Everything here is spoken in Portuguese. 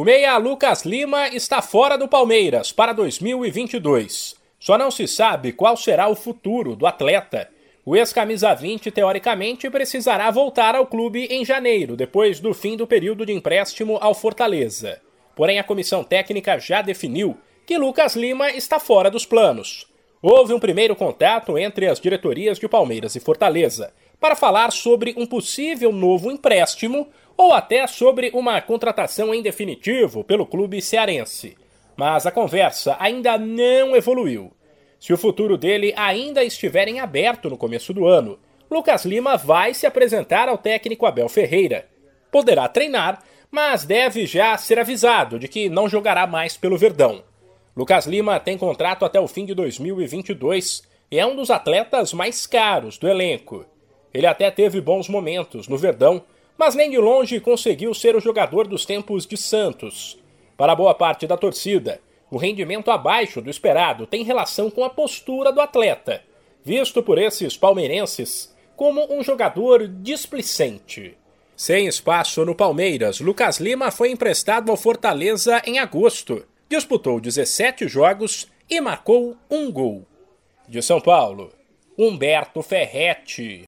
O meia Lucas Lima está fora do Palmeiras para 2022. Só não se sabe qual será o futuro do atleta. O ex-camisa 20, teoricamente, precisará voltar ao clube em janeiro, depois do fim do período de empréstimo ao Fortaleza. Porém, a comissão técnica já definiu que Lucas Lima está fora dos planos. Houve um primeiro contato entre as diretorias de Palmeiras e Fortaleza para falar sobre um possível novo empréstimo ou até sobre uma contratação em definitivo pelo clube cearense. Mas a conversa ainda não evoluiu. Se o futuro dele ainda estiver em aberto no começo do ano, Lucas Lima vai se apresentar ao técnico Abel Ferreira. Poderá treinar, mas deve já ser avisado de que não jogará mais pelo Verdão. Lucas Lima tem contrato até o fim de 2022 e é um dos atletas mais caros do elenco. Ele até teve bons momentos no Verdão, mas nem de longe conseguiu ser o jogador dos tempos de Santos. Para boa parte da torcida, o rendimento abaixo do esperado tem relação com a postura do atleta, visto por esses palmeirenses como um jogador displicente. Sem espaço no Palmeiras, Lucas Lima foi emprestado ao Fortaleza em agosto. Disputou 17 jogos e marcou um gol. De São Paulo, Humberto Ferretti.